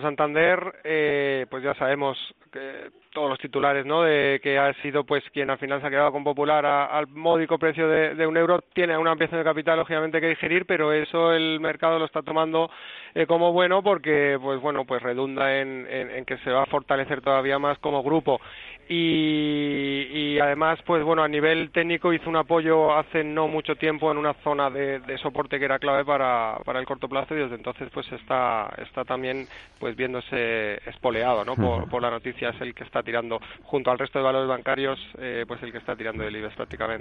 Santander, eh, pues ya sabemos que todos los titulares, ¿no? De que ha sido, pues, quien al final se ha quedado con Popular al módico precio de, un euro, tiene una ampliación de capital, lógicamente, que digerir, pero eso el mercado lo está tomando eh, como bueno porque, pues, bueno, pues redunda en, en, que se va a fortalecer todavía más como grupo. Y, y, además, pues, bueno, a nivel técnico hizo un apoyo hace no mucho tiempo en una zona de, de soporte que era clave para, para el corto plazo y desde entonces, pues, está, está también, pues, viéndose espoleado, ¿no? Por, por la noticia es el que está tirando, junto al resto de valores bancarios, eh, pues el que está tirando del IBEX prácticamente.